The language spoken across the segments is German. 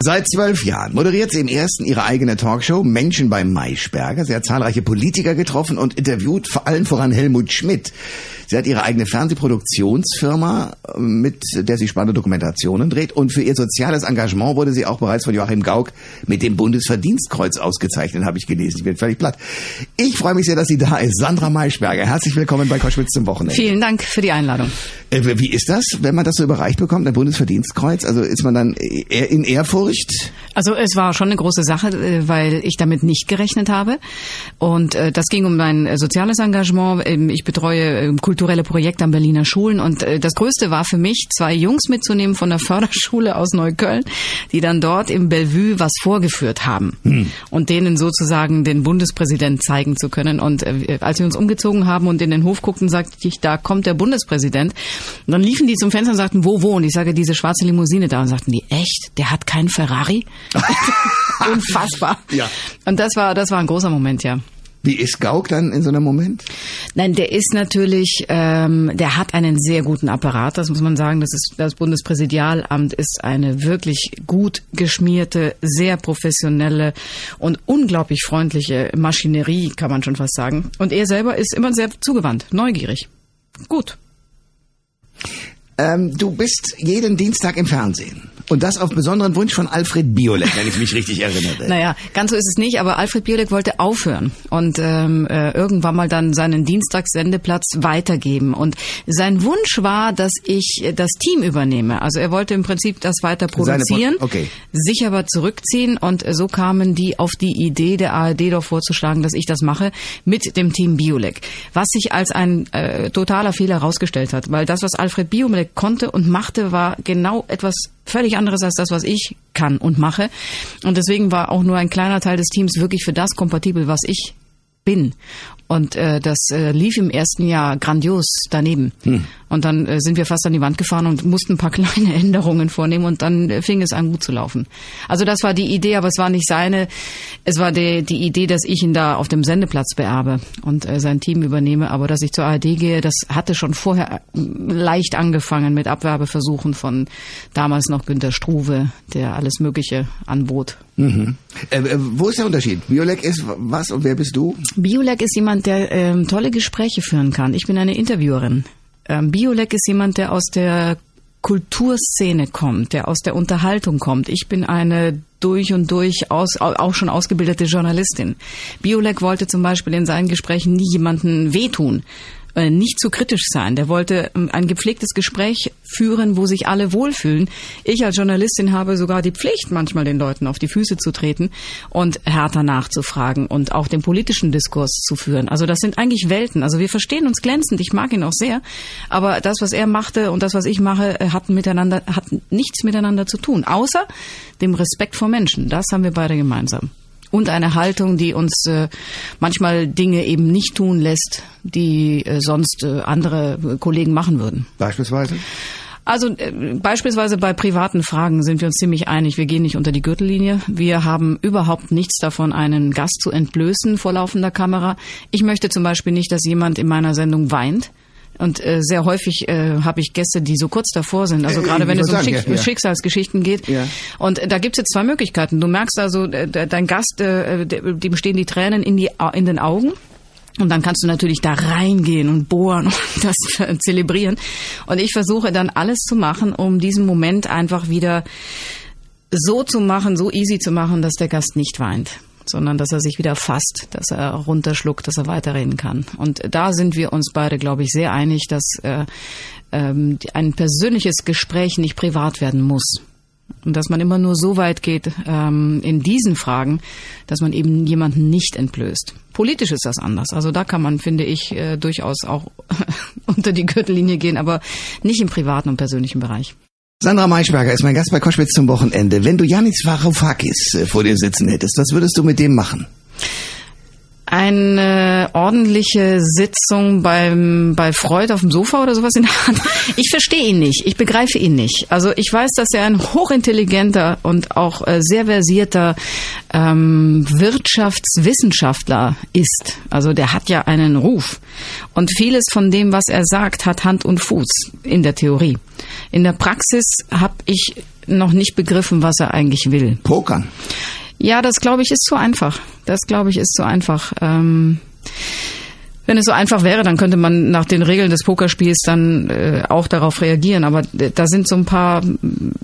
Seit zwölf Jahren moderiert sie im ersten ihre eigene Talkshow Menschen bei Maischberger. Sie hat zahlreiche Politiker getroffen und interviewt, vor allem voran Helmut Schmidt. Sie hat ihre eigene Fernsehproduktionsfirma, mit der sie spannende Dokumentationen dreht. Und für ihr soziales Engagement wurde sie auch bereits von Joachim Gauck mit dem Bundesverdienstkreuz ausgezeichnet, habe ich gelesen. Ich bin völlig platt. Ich freue mich sehr, dass sie da ist. Sandra Maischberger, herzlich willkommen bei Koschwitz zum Wochenende. Vielen Dank für die Einladung. Äh, wie ist das, wenn man das so überreicht bekommt, ein Bundesverdienstkreuz? Also ist man dann eher in Ehrfurcht? Also es war schon eine große Sache, äh, weil ich damit nicht gerechnet habe. Und äh, das ging um mein soziales Engagement. Ähm, ich betreue ähm, kulturelle Projekte an Berliner Schulen. Und das Größte war für mich, zwei Jungs mitzunehmen von der Förderschule aus Neukölln, die dann dort im Bellevue was vorgeführt haben. Hm. Und denen sozusagen den Bundespräsident zeigen zu können. Und als wir uns umgezogen haben und in den Hof guckten, sagte ich, da kommt der Bundespräsident. Und dann liefen die zum Fenster und sagten, wo, wo? Und ich sage, diese schwarze Limousine da. Und sagten die, echt? Der hat keinen Ferrari? Unfassbar. Ja. Und das war, das war ein großer Moment, ja. Wie ist Gauck dann in so einem Moment? Nein, der ist natürlich, ähm, der hat einen sehr guten Apparat, das muss man sagen. Das ist das Bundespräsidialamt ist eine wirklich gut geschmierte, sehr professionelle und unglaublich freundliche Maschinerie, kann man schon fast sagen. Und er selber ist immer sehr zugewandt, neugierig. Gut. Ähm, du bist jeden Dienstag im Fernsehen. Und das auf besonderen Wunsch von Alfred Biolek, wenn ich mich richtig erinnere. Naja, ganz so ist es nicht, aber Alfred Biolek wollte aufhören und ähm, äh, irgendwann mal dann seinen Dienstagssendeplatz weitergeben. Und sein Wunsch war, dass ich das Team übernehme. Also er wollte im Prinzip das weiter produzieren, okay. sich aber zurückziehen. Und so kamen die auf die Idee der ARD doch vorzuschlagen, dass ich das mache mit dem Team Biolek. Was sich als ein äh, totaler Fehler herausgestellt hat, weil das, was Alfred Biolek konnte und machte, war genau etwas völlig anderes als das, was ich kann und mache. Und deswegen war auch nur ein kleiner Teil des Teams wirklich für das kompatibel, was ich bin. Und äh, das äh, lief im ersten Jahr grandios daneben. Hm. Und dann äh, sind wir fast an die Wand gefahren und mussten ein paar kleine Änderungen vornehmen und dann äh, fing es an gut zu laufen. Also das war die Idee, aber es war nicht seine. Es war die, die Idee, dass ich ihn da auf dem Sendeplatz beerbe und äh, sein Team übernehme. Aber dass ich zur ARD gehe, das hatte schon vorher äh, leicht angefangen mit Abwerbeversuchen von damals noch Günter Struve, der alles Mögliche anbot. Mhm. Äh, äh, wo ist der Unterschied? Biolek ist was und wer bist du? Biolek ist jemand, der ähm, tolle Gespräche führen kann. Ich bin eine Interviewerin. Ähm, Biolek ist jemand, der aus der Kulturszene kommt, der aus der Unterhaltung kommt. Ich bin eine durch und durch aus, auch schon ausgebildete Journalistin. Biolek wollte zum Beispiel in seinen Gesprächen nie jemanden wehtun. Äh, nicht zu kritisch sein. Der wollte ähm, ein gepflegtes Gespräch führen, wo sich alle wohlfühlen. Ich als Journalistin habe sogar die Pflicht, manchmal den Leuten auf die Füße zu treten und härter nachzufragen und auch den politischen Diskurs zu führen. Also das sind eigentlich Welten. Also wir verstehen uns glänzend. Ich mag ihn auch sehr. Aber das, was er machte und das, was ich mache, äh, hat miteinander, hat nichts miteinander zu tun. Außer dem Respekt vor Menschen. Das haben wir beide gemeinsam und eine Haltung, die uns äh, manchmal Dinge eben nicht tun lässt, die äh, sonst äh, andere Kollegen machen würden. Beispielsweise? Also beispielsweise bei privaten Fragen sind wir uns ziemlich einig. Wir gehen nicht unter die Gürtellinie. Wir haben überhaupt nichts davon, einen Gast zu entblößen vor laufender Kamera. Ich möchte zum Beispiel nicht, dass jemand in meiner Sendung weint. Und äh, sehr häufig äh, habe ich Gäste, die so kurz davor sind. Also äh, gerade wenn es um Schick ja, ja. Schicksalsgeschichten geht. Ja. Und da gibt's jetzt zwei Möglichkeiten. Du merkst also, äh, dein Gast, äh, dem stehen die Tränen in, die, in den Augen. Und dann kannst du natürlich da reingehen und bohren und das zelebrieren. Und ich versuche dann alles zu machen, um diesen Moment einfach wieder so zu machen, so easy zu machen, dass der Gast nicht weint sondern dass er sich wieder fasst, dass er runterschluckt, dass er weiterreden kann. Und da sind wir uns beide, glaube ich, sehr einig, dass äh, ähm, ein persönliches Gespräch nicht privat werden muss. Und dass man immer nur so weit geht ähm, in diesen Fragen, dass man eben jemanden nicht entblößt. Politisch ist das anders. Also da kann man, finde ich, äh, durchaus auch unter die Gürtellinie gehen, aber nicht im privaten und persönlichen Bereich. Sandra Maischberger ist mein Gast bei Koschwitz zum Wochenende. Wenn du Janis Varoufakis äh, vor dir sitzen hättest, was würdest du mit dem machen? eine ordentliche Sitzung beim bei Freud auf dem Sofa oder sowas in der Hand. Ich verstehe ihn nicht. Ich begreife ihn nicht. Also ich weiß, dass er ein hochintelligenter und auch äh, sehr versierter ähm, Wirtschaftswissenschaftler ist. Also der hat ja einen Ruf. Und vieles von dem, was er sagt, hat Hand und Fuß in der Theorie. In der Praxis habe ich noch nicht begriffen, was er eigentlich will. Pokern. Ja, das glaube ich ist zu einfach. Das glaube ich ist zu einfach. Ähm, wenn es so einfach wäre, dann könnte man nach den Regeln des Pokerspiels dann äh, auch darauf reagieren. Aber da sind so ein paar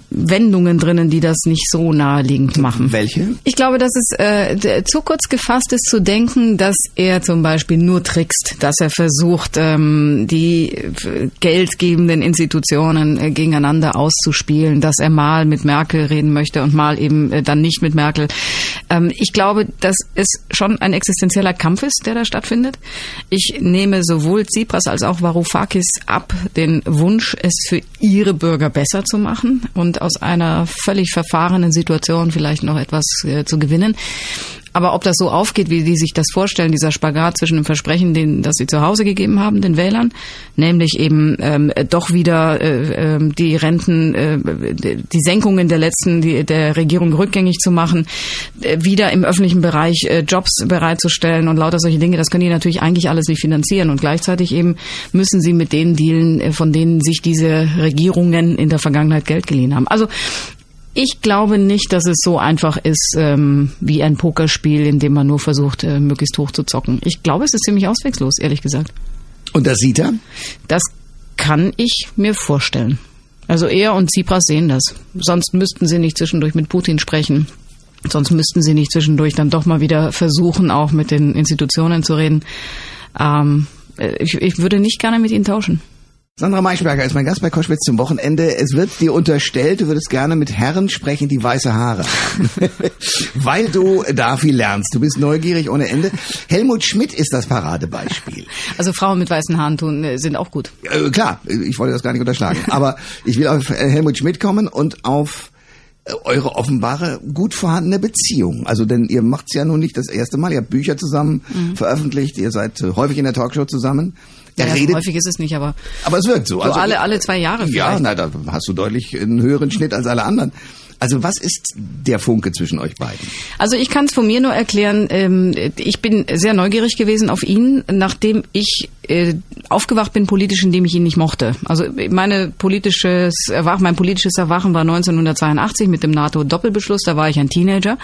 Wendungen drinnen, die das nicht so naheliegend machen. Welche? Ich glaube, dass es äh, zu kurz gefasst ist zu denken, dass er zum Beispiel nur trickst, dass er versucht, ähm, die äh, geldgebenden Institutionen äh, gegeneinander auszuspielen, dass er mal mit Merkel reden möchte und mal eben äh, dann nicht mit Merkel. Ähm, ich glaube, dass es schon ein existenzieller Kampf ist, der da stattfindet. Ich nehme sowohl Tsipras als auch Varoufakis ab, den Wunsch, es für ihre Bürger besser zu machen und aus einer völlig verfahrenen Situation vielleicht noch etwas äh, zu gewinnen. Aber ob das so aufgeht, wie die sich das vorstellen, dieser Spagat zwischen dem Versprechen, den, das sie zu Hause gegeben haben, den Wählern, nämlich eben ähm, doch wieder äh, äh, die Renten, äh, die Senkungen der letzten, die, der Regierung rückgängig zu machen, äh, wieder im öffentlichen Bereich äh, Jobs bereitzustellen und lauter solche Dinge, das können die natürlich eigentlich alles nicht finanzieren. Und gleichzeitig eben müssen sie mit denen dealen, äh, von denen sich diese Regierungen in der Vergangenheit Geld geliehen haben. Also ich glaube nicht, dass es so einfach ist ähm, wie ein Pokerspiel, in dem man nur versucht, äh, möglichst hoch zu zocken. Ich glaube, es ist ziemlich auswegslos, ehrlich gesagt. Und das sieht er? Das kann ich mir vorstellen. Also er und Tsipras sehen das. Sonst müssten sie nicht zwischendurch mit Putin sprechen. Sonst müssten sie nicht zwischendurch dann doch mal wieder versuchen, auch mit den Institutionen zu reden. Ähm, äh, ich, ich würde nicht gerne mit ihnen tauschen. Sandra Maischberger ist mein Gast bei Koschwitz zum Wochenende. Es wird dir unterstellt, du würdest gerne mit Herren sprechen, die weiße Haare haben. Weil du da viel lernst. Du bist neugierig ohne Ende. Helmut Schmidt ist das Paradebeispiel. Also Frauen mit weißen Haaren tun, äh, sind auch gut. Äh, klar, ich wollte das gar nicht unterschlagen. Aber ich will auf Helmut Schmidt kommen und auf äh, eure offenbare gut vorhandene Beziehung. Also denn ihr macht's ja nun nicht das erste Mal. Ihr habt Bücher zusammen mhm. veröffentlicht. Ihr seid häufig in der Talkshow zusammen. Er ja, redet, häufig ist es nicht, aber. Aber es wirkt so. Also, alle, alle zwei Jahre vielleicht. Ja, na, da hast du deutlich einen höheren Schnitt als alle anderen. Also was ist der Funke zwischen euch beiden? Also ich kann es von mir nur erklären. Ähm, ich bin sehr neugierig gewesen auf ihn, nachdem ich äh, aufgewacht bin politisch, indem ich ihn nicht mochte. Also meine politisches Erwachen, mein politisches Erwachen war 1982 mit dem NATO-Doppelbeschluss. Da war ich ein Teenager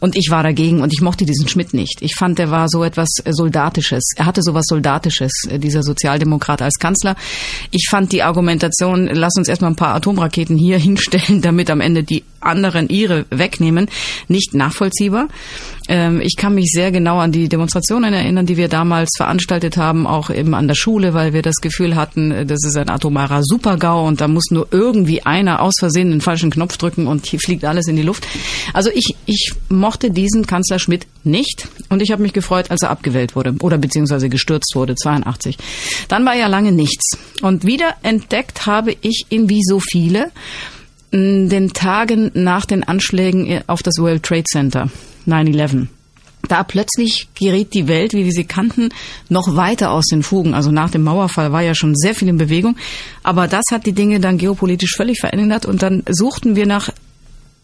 und ich war dagegen und ich mochte diesen Schmidt nicht. Ich fand, er war so etwas Soldatisches. Er hatte so was Soldatisches, äh, dieser Sozialdemokrat als Kanzler. Ich fand die Argumentation, lass uns erstmal ein paar Atomraketen hier hinstellen, damit am Ende die anderen ihre wegnehmen, nicht nachvollziehbar. Ähm, ich kann mich sehr genau an die Demonstrationen erinnern, die wir damals veranstaltet haben, auch eben an der Schule, weil wir das Gefühl hatten, äh, das ist ein atomarer Supergau und da muss nur irgendwie einer aus Versehen den falschen Knopf drücken und hier fliegt alles in die Luft. Also ich, ich mochte diesen Kanzler Schmidt nicht und ich habe mich gefreut, als er abgewählt wurde oder beziehungsweise gestürzt wurde, 82. Dann war ja lange nichts und wieder entdeckt habe ich ihn wie so viele den Tagen nach den Anschlägen auf das World Trade Center 9-11 da plötzlich geriet die Welt, wie wir sie kannten, noch weiter aus den Fugen. Also nach dem Mauerfall war ja schon sehr viel in Bewegung. Aber das hat die Dinge dann geopolitisch völlig verändert. Und dann suchten wir nach,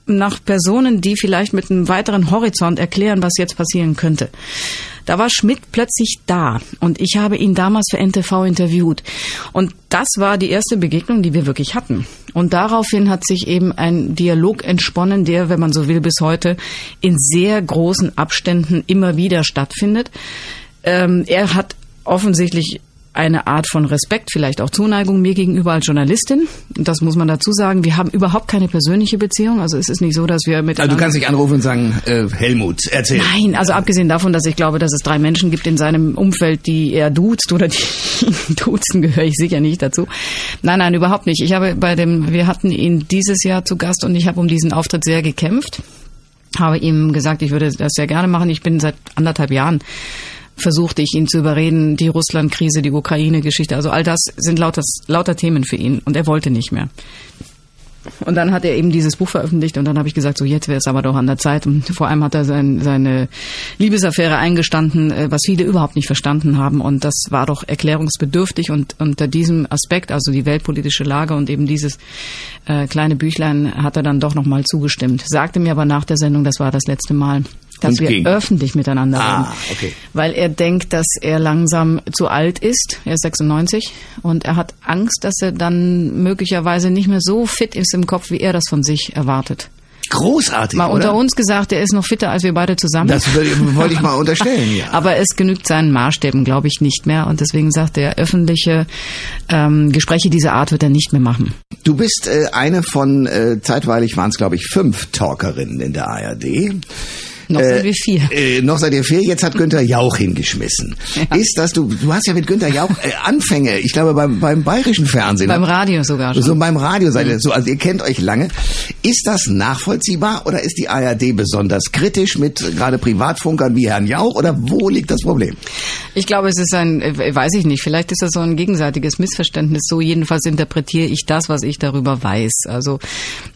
nach Personen, die vielleicht mit einem weiteren Horizont erklären, was jetzt passieren könnte. Da war Schmidt plötzlich da und ich habe ihn damals für NTV interviewt. Und das war die erste Begegnung, die wir wirklich hatten. Und daraufhin hat sich eben ein Dialog entsponnen, der, wenn man so will, bis heute in sehr großen Abständen immer wieder stattfindet. Ähm, er hat offensichtlich eine Art von Respekt, vielleicht auch Zuneigung mir gegenüber als Journalistin. Das muss man dazu sagen. Wir haben überhaupt keine persönliche Beziehung. Also es ist nicht so, dass wir mit. Also du kannst nicht anrufen und sagen, äh, Helmut, erzähl. Nein, also abgesehen davon, dass ich glaube, dass es drei Menschen gibt in seinem Umfeld, die er duzt oder die duzen, gehöre ich sicher nicht dazu. Nein, nein, überhaupt nicht. Ich habe bei dem, wir hatten ihn dieses Jahr zu Gast und ich habe um diesen Auftritt sehr gekämpft. Habe ihm gesagt, ich würde das sehr gerne machen. Ich bin seit anderthalb Jahren versuchte ich ihn zu überreden, die Russland-Krise, die Ukraine-Geschichte, also all das sind lauter, lauter Themen für ihn und er wollte nicht mehr. Und dann hat er eben dieses Buch veröffentlicht und dann habe ich gesagt, so jetzt wäre es aber doch an der Zeit. Und vor allem hat er sein, seine Liebesaffäre eingestanden, äh, was viele überhaupt nicht verstanden haben. Und das war doch erklärungsbedürftig. Und unter diesem Aspekt, also die weltpolitische Lage und eben dieses äh, kleine Büchlein, hat er dann doch nochmal zugestimmt. Sagte mir aber nach der Sendung, das war das letzte Mal dass Und wir ging. öffentlich miteinander Ah, reden. okay. Weil er denkt, dass er langsam zu alt ist. Er ist 96 und er hat Angst, dass er dann möglicherweise nicht mehr so fit ist im Kopf, wie er das von sich erwartet. Großartig, Mal oder? unter uns gesagt, er ist noch fitter als wir beide zusammen. Das wollte ich mal unterstellen, ja. Aber es genügt seinen Maßstäben, glaube ich, nicht mehr. Und deswegen sagt er, öffentliche ähm, Gespräche dieser Art wird er nicht mehr machen. Du bist äh, eine von, äh, zeitweilig waren es glaube ich fünf Talkerinnen in der ARD. Noch sind wir vier. Äh, noch seid ihr vier, jetzt hat Günther Jauch hingeschmissen. Ja. Ist das, du, du hast ja mit Günther Jauch äh, Anfänge, ich glaube beim, beim bayerischen Fernsehen. Beim Radio sogar schon. So beim Radio seid ihr so, also ihr kennt euch lange. Ist das nachvollziehbar oder ist die ARD besonders kritisch mit gerade Privatfunkern wie Herrn Jauch oder wo liegt das Problem? Ich glaube, es ist ein, äh, weiß ich nicht, vielleicht ist das so ein gegenseitiges Missverständnis. So jedenfalls interpretiere ich das, was ich darüber weiß. Also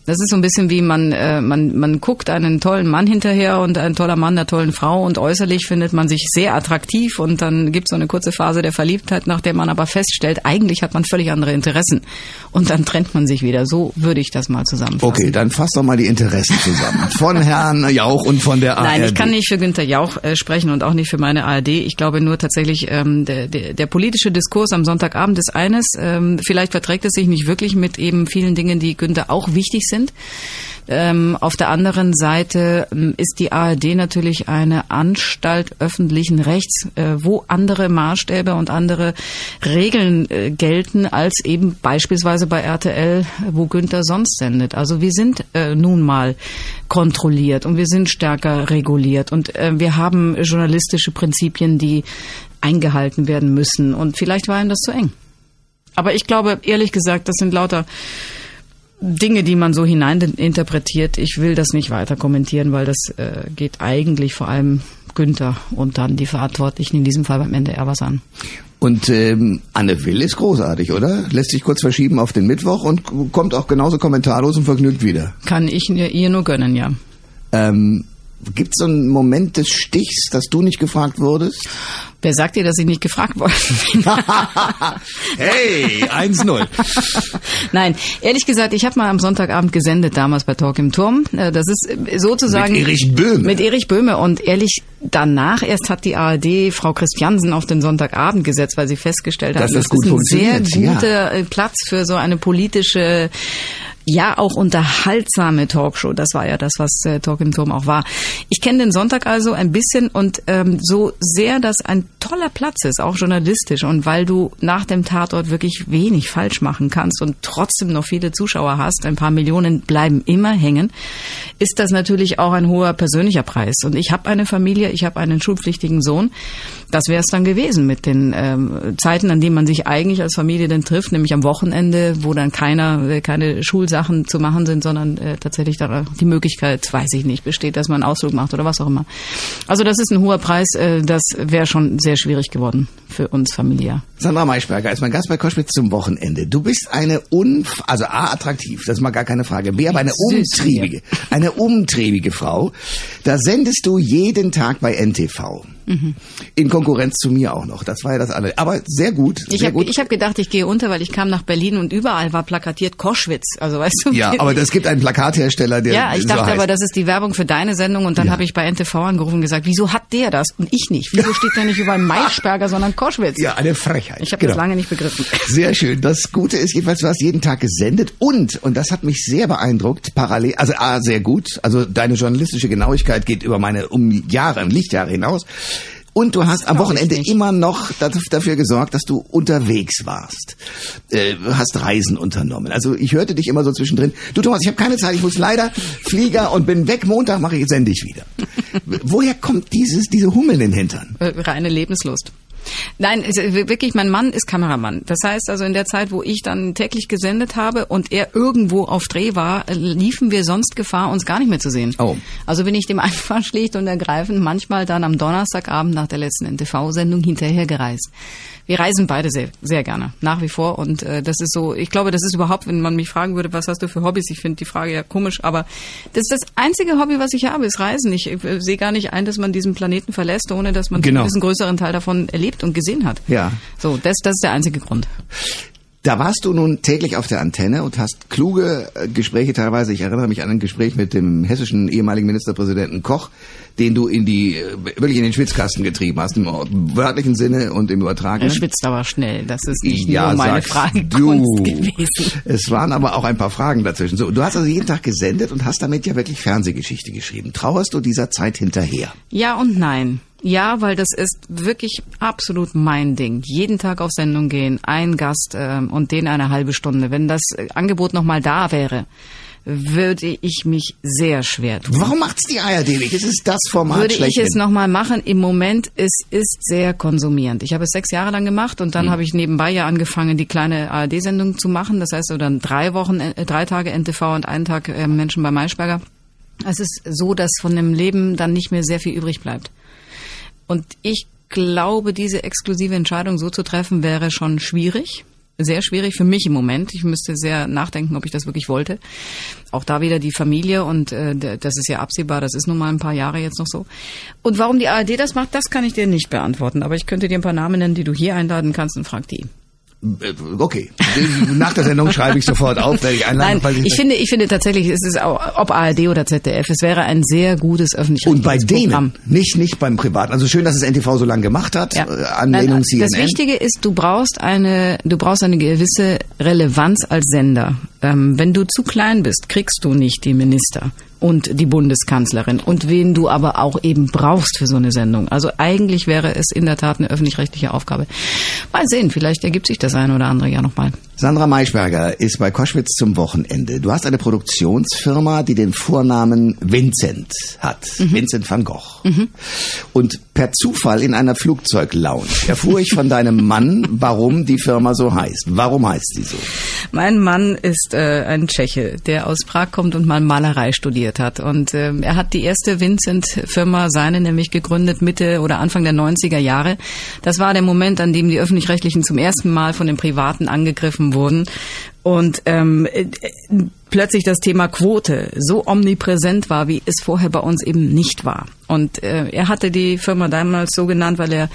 das ist so ein bisschen wie man, äh, man, man guckt einen tollen Mann hinterher und ein toller Mann der tollen Frau und äußerlich findet man sich sehr attraktiv und dann gibt es so eine kurze Phase der Verliebtheit, nach der man aber feststellt, eigentlich hat man völlig andere Interessen und dann trennt man sich wieder. So würde ich das mal zusammenfassen. Okay, dann fass doch mal die Interessen zusammen. Von Herrn Jauch und von der ARD. Nein, ich kann nicht für Günter Jauch äh, sprechen und auch nicht für meine ARD. Ich glaube nur tatsächlich, ähm, der, der, der politische Diskurs am Sonntagabend ist eines. Ähm, vielleicht verträgt es sich nicht wirklich mit eben vielen Dingen, die Günter auch wichtig sind. Ähm, auf der anderen Seite ähm, ist die ARD natürlich eine Anstalt öffentlichen Rechts, äh, wo andere Maßstäbe und andere Regeln äh, gelten als eben beispielsweise bei RTL, wo Günther sonst sendet. Also wir sind äh, nun mal kontrolliert und wir sind stärker reguliert und wir haben journalistische Prinzipien, die eingehalten werden müssen und vielleicht war ihm das zu eng. Aber ich glaube, ehrlich gesagt, das sind lauter Dinge, die man so hineininterpretiert. Ich will das nicht weiter kommentieren, weil das äh, geht eigentlich vor allem Günther und dann die Verantwortlichen, in diesem Fall beim NDR, was an. Und ähm, Anne Will ist großartig, oder? Lässt sich kurz verschieben auf den Mittwoch und kommt auch genauso kommentarlos und vergnügt wieder. Kann ich ihr nur gönnen, ja. Ähm, Gibt es so einen Moment des Stichs, dass du nicht gefragt wurdest? Wer sagt dir, dass ich nicht gefragt worden bin? hey, 1-0. Nein, ehrlich gesagt, ich habe mal am Sonntagabend gesendet, damals bei Talk im Turm. Äh, Das ist äh, sozusagen... Mit Erich Böhme. Mit Erich Böhme. Und ehrlich, danach erst hat die ARD Frau Christiansen auf den Sonntagabend gesetzt, weil sie festgestellt hat, Dass das gut ist ein sehr funktioniert, ja. guter äh, Platz für so eine politische ja auch unterhaltsame Talkshow. Das war ja das, was äh, Talk im Turm auch war. Ich kenne den Sonntag also ein bisschen und ähm, so sehr das ein toller Platz ist, auch journalistisch und weil du nach dem Tatort wirklich wenig falsch machen kannst und trotzdem noch viele Zuschauer hast, ein paar Millionen bleiben immer hängen, ist das natürlich auch ein hoher persönlicher Preis. Und ich habe eine Familie, ich habe einen schulpflichtigen Sohn. Das wäre es dann gewesen mit den ähm, Zeiten, an denen man sich eigentlich als Familie dann trifft, nämlich am Wochenende, wo dann keiner, äh, keine Schulsachen zu machen sind, sondern äh, tatsächlich da die Möglichkeit, weiß ich nicht, besteht, dass man einen Ausflug macht oder was auch immer. Also das ist ein hoher Preis, äh, das wäre schon sehr schwierig geworden für uns familiär. Sandra Maischberger ist mein Gast bei Koschwitz zum Wochenende. Du bist eine unf also A, attraktiv, das ist mal gar keine Frage. B, aber eine Süß umtriebige, eine umtriebige Frau. Da sendest du jeden Tag bei NTV. Mhm. In Konkurrenz zu mir auch noch. Das war ja das andere. Aber sehr gut. Ich sehr habe ich hab gedacht, ich gehe unter, weil ich kam nach Berlin und überall war plakatiert Koschwitz. Also weißt du? ja, aber es gibt einen Plakathersteller, der Ja, ich so dachte heißt. aber, das ist die Werbung für deine Sendung und dann Ja. habe ich bei NTV angerufen und gesagt, wieso hat der das und ich nicht? Wieso steht da nicht überall Maischberger, sondern Koschwitz? ja, eine Frechheit. Ich habe Genau. das lange nicht begriffen. Sehr schön. Das Gute ist jedenfalls, du hast jeden Tag gesendet und, und das hat mich sehr beeindruckt, parallel, also A, sehr gut, also deine journalistische Genauigkeit geht über meine um Jahre, Lichtjahre hinaus. Und du hast am Wochenende immer noch dafür gesorgt, dass du unterwegs warst. Äh, hast Reisen unternommen. Also ich hörte dich immer so zwischendrin. Du Thomas, ich habe keine Zeit, ich muss leider Flieger und bin weg. Montag mache ich, sende ich wieder. Woher kommt dieses, diese Hummel in den Hintern? Äh, Reine Lebenslust. Nein, wirklich, mein Mann ist Kameramann. Das heißt also, in der Zeit, wo ich dann täglich gesendet habe und er irgendwo auf Dreh war, liefen wir sonst Gefahr, uns gar nicht mehr zu sehen. Oh. Also bin ich dem einfach schlicht und ergreifend manchmal dann am Donnerstagabend nach der letzten NTV-Sendung hinterher gereist. Wir reisen beide sehr, sehr gerne, nach wie vor. Und äh, das ist so, ich glaube, das ist überhaupt, wenn man mich fragen würde, was hast du für Hobbys? Ich finde die Frage ja komisch, aber das ist das einzige Hobby, was ich habe, ist Reisen. Ich äh, sehe gar nicht ein, dass man diesen Planeten verlässt, ohne dass man Genau. einen größeren Teil davon erlebt und gesehen hat. Ja. So, das, das ist der einzige Grund. Da warst du nun täglich auf der Antenne und hast kluge äh, Gespräche teilweise. Ich erinnere mich an ein Gespräch mit dem hessischen ehemaligen Ministerpräsidenten Koch, den du in die äh, wirklich in den Schwitzkasten getrieben hast, im wörtlichen Sinne und im Er übertragenen. schwitzt aber schnell. Das ist nicht ja, nur meine du. gewesen. Es waren aber auch ein paar Fragen dazwischen. So, du hast also jeden Tag gesendet und hast damit ja wirklich Fernsehgeschichte geschrieben. Trauerst du dieser Zeit hinterher? Ja und nein. Ja, weil das ist wirklich absolut mein Ding. Jeden Tag auf Sendung gehen, ein Gast ähm, und den eine halbe Stunde. Wenn das äh, Angebot nochmal da wäre, würde ich mich sehr schwer tun. Warum macht's die ARD nicht? Es ist das Format Würde ich es nochmal machen? Im Moment, es ist sehr konsumierend. Ich habe es sechs Jahre lang gemacht und dann habe ich nebenbei ja angefangen, die kleine ARD-Sendung zu machen. Das heißt, so dann drei Wochen, äh, drei Tage NTV und einen Tag äh, Menschen bei Maischberger. Es ist so, dass von dem Leben dann nicht mehr sehr viel übrig bleibt. Und ich glaube, diese exklusive Entscheidung so zu treffen, wäre schon schwierig. Sehr schwierig für mich im Moment. Ich müsste sehr nachdenken, ob ich das wirklich wollte. Auch da wieder die Familie und äh, das ist ja absehbar, das ist nun mal ein paar Jahre jetzt noch so. Und warum die ARD das macht, das kann ich dir nicht beantworten. Aber ich könnte dir ein paar Namen nennen, die du hier einladen kannst und frag die. Äh, Okay, nach der Sendung schreibe ich sofort auf, werde ich einladen. Nein, weil ich finde, ich finde tatsächlich, es ist auch, ob ARD oder ZDF, es wäre ein sehr gutes öffentliches und bei denen, Programm. nicht nicht beim Privaten. Also schön, dass es NTV so lange gemacht hat. Ja. Äh, Anlehnung Nein, CNN. Das Wichtige ist, du brauchst eine, du brauchst eine gewisse Relevanz als Sender. Ähm, wenn du zu klein bist, kriegst du nicht die Minister und die Bundeskanzlerin und wen du aber auch eben brauchst für so eine Sendung. Also eigentlich wäre es in der Tat eine öffentlich-rechtliche Aufgabe. Mal sehen, vielleicht ergibt sich das eine oder andere ja nochmal. Sandra Maischberger ist bei Koschwitz zum Wochenende. Du hast eine Produktionsfirma, die den Vornamen Vincent hat. Mhm. Vincent van Gogh. Und per Zufall in einer Flugzeuglounge erfuhr ich von deinem Mann, warum die Firma so heißt. Warum heißt sie so? Mein Mann ist äh, ein Tscheche, der aus Prag kommt und mal Malerei studiert hat. Und ähm, er hat die erste Vincent-Firma, seine nämlich gegründet Mitte oder Anfang der 90er Jahre. Das war der Moment, an dem die Öffentlich-Rechtlichen zum ersten Mal von den Privaten angegriffen wurden. Und ähm, äh, plötzlich das Thema Quote so omnipräsent war, wie es vorher bei uns eben nicht war. Und äh, er hatte die Firma damals so genannt, weil er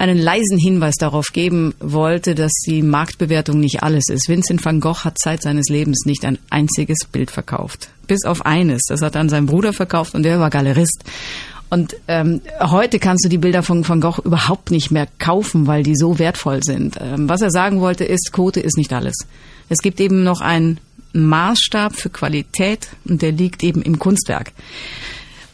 einen leisen Hinweis darauf geben wollte, dass die Marktbewertung nicht alles ist. Vincent van Gogh hat Zeit seines Lebens nicht ein einziges Bild verkauft. Bis auf eines. Das hat er an seinen Bruder verkauft und der war Galerist. Und ähm, heute kannst du die Bilder von Van Gogh überhaupt nicht mehr kaufen, weil die so wertvoll sind. Ähm, was er sagen wollte ist, Quote ist nicht alles. Es gibt eben noch einen Maßstab für Qualität und der liegt eben im Kunstwerk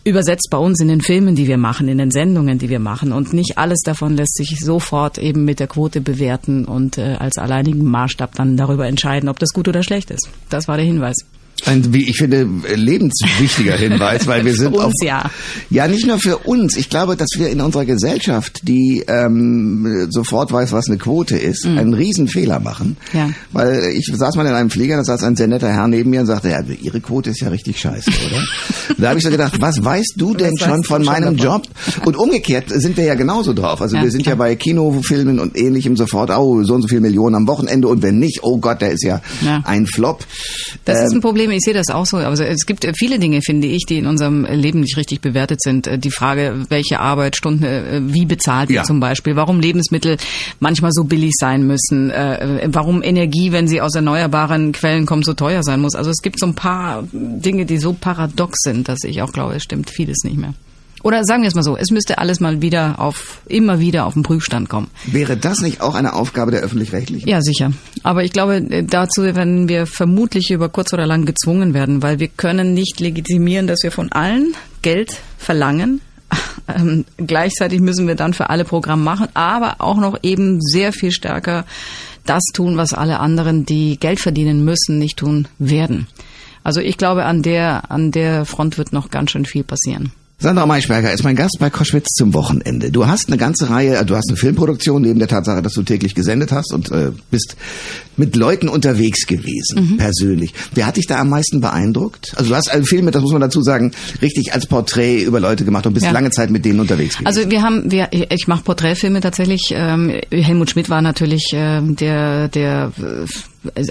übersetzt bei uns in den Filmen, die wir machen, in den Sendungen, die wir machen. Und nicht alles davon lässt sich sofort eben mit der Quote bewerten und äh, als alleinigen Maßstab dann darüber entscheiden, ob das gut oder schlecht ist. Das war der Hinweis. Ein, wie ich finde, lebenswichtiger Hinweis, weil wir sind uns, auch, ja. ja nicht nur für uns. Ich glaube, dass wir in unserer Gesellschaft, die ähm, sofort weiß, was eine Quote ist, einen Riesenfehler machen. Mhm. Ja. Weil ich saß mal in einem Flieger, da saß ein sehr netter Herr neben mir und sagte, ja, Ihre Quote ist ja richtig scheiße, oder? da habe ich so gedacht, was weißt du denn Was schon von meinem davon? Job? Und umgekehrt sind wir ja genauso drauf. Also Ja, wir sind ja klar. bei Kinofilmen und ähnlichem sofort, oh, so und so viel Millionen am Wochenende und wenn nicht, oh Gott, der ist ja, Ja. ein Flop. Das ist Ähm, ein Problem. Ich sehe das auch so. Also es gibt äh, viele Dinge, finde ich, die in unserem Leben nicht richtig bewertet sind. Äh, Die Frage, welche Arbeitsstunde äh, wie bezahlt wird Ja. zum Beispiel, warum Lebensmittel manchmal so billig sein müssen, warum Energie, wenn sie aus erneuerbaren Quellen kommt, so teuer sein muss. Also es gibt so ein paar Dinge, die so paradox sind, dass ich auch glaube, es stimmt vieles nicht mehr. Oder sagen wir es mal so, es müsste alles mal wieder auf, immer wieder auf den Prüfstand kommen. Wäre das nicht auch eine Aufgabe der öffentlich-rechtlichen? Ja, sicher. Aber ich glaube, äh, dazu werden wir vermutlich über kurz oder lang gezwungen werden, weil wir können nicht legitimieren, dass wir von allen Geld verlangen. Ähm, gleichzeitig müssen wir dann für alle Programme machen, aber auch noch eben sehr viel stärker das tun, was alle anderen, die Geld verdienen müssen, nicht tun werden. Also ich glaube, an der, an der Front wird noch ganz schön viel passieren. Sandra Maischberger ist mein Gast bei Koschwitz zum Wochenende. Du hast eine ganze Reihe, du hast eine Filmproduktion neben der Tatsache, dass du täglich gesendet hast und äh, bist mit Leuten unterwegs gewesen, mhm. persönlich. Wer hat dich da am meisten beeindruckt? Also du hast einen Film, das muss man dazu sagen, richtig als Porträt über Leute gemacht und bist ja. lange Zeit mit denen unterwegs gewesen. Also wir haben, wir, ich mache Porträtfilme tatsächlich. Ähm, Helmut Schmidt war natürlich ähm, der, der äh,